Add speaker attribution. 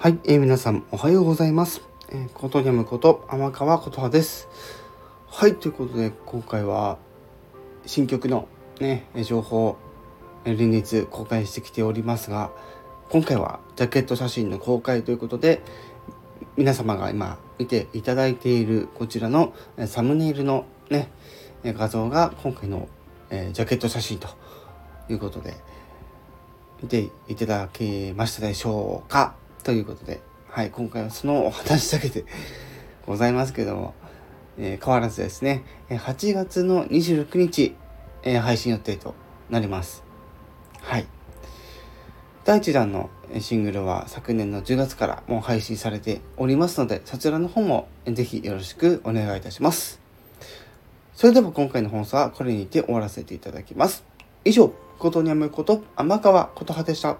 Speaker 1: はい、えー、皆さんおはようございます。えー、ことにゃむこと天川琴葉です。はい、ということで今回は新曲のね情報を連日公開してきておりますが、今回はジャケット写真の公開ということで皆様が今見ていただいているこちらのサムネイルのね画像が今回の、えー、ジャケット写真ということで見ていただけましたでしょうか？ということで、はい、今回はそのお話だけで ございますけども、えー、変わらずですね、8月の26日、えー、配信予定となります。はい。第1弾のシングルは昨年の10月からもう配信されておりますので、そちらの方もぜひよろしくお願いいたします。それでは今回の放送はこれにて終わらせていただきます。以上、ことにゃむこと天川琴葉でした。